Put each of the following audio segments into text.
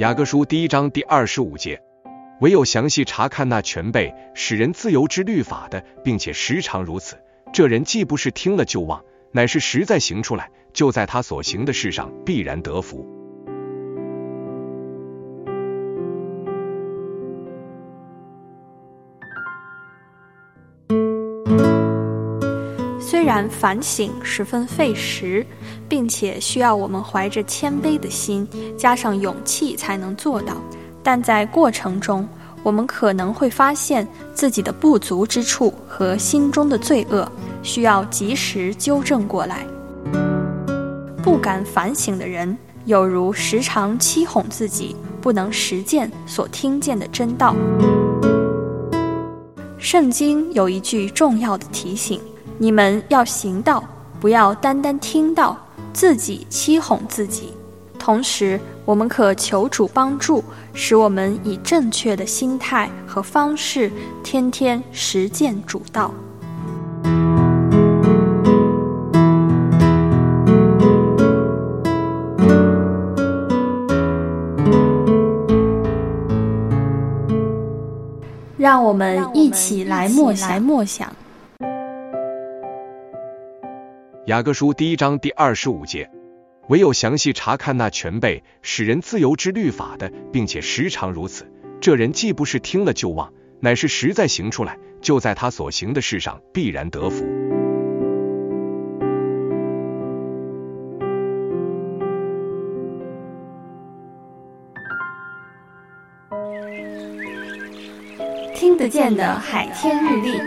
雅各书第一章第二十五节，唯有详细查看那全备使人自由之律法的，并且时常如此，这人既不是听了就忘，乃是实在行出来，就在他所行的事上必然得福。虽然反省十分费时。并且需要我们怀着谦卑的心，加上勇气才能做到。但在过程中，我们可能会发现自己的不足之处和心中的罪恶，需要及时纠正过来。不敢反省的人，有如时常欺哄自己，不能实践所听见的真道。圣经有一句重要的提醒：你们要行道，不要单单听到。自己欺哄自己，同时我们可求主帮助，使我们以正确的心态和方式，天天实践主道，让我们一起来默想默想。雅各书第一章第二十五节，唯有详细查看那全备使人自由之律法的，并且时常如此，这人既不是听了就忘，乃是实在行出来，就在他所行的事上必然得福。听得见的海天日历。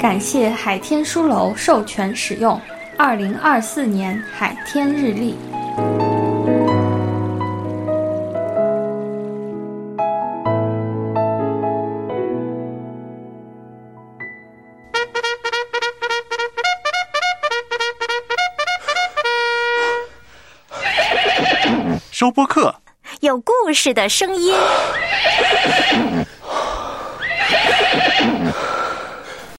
感谢海天书楼授权使用《二零二四年海天日历》。收播客，有故事的声音。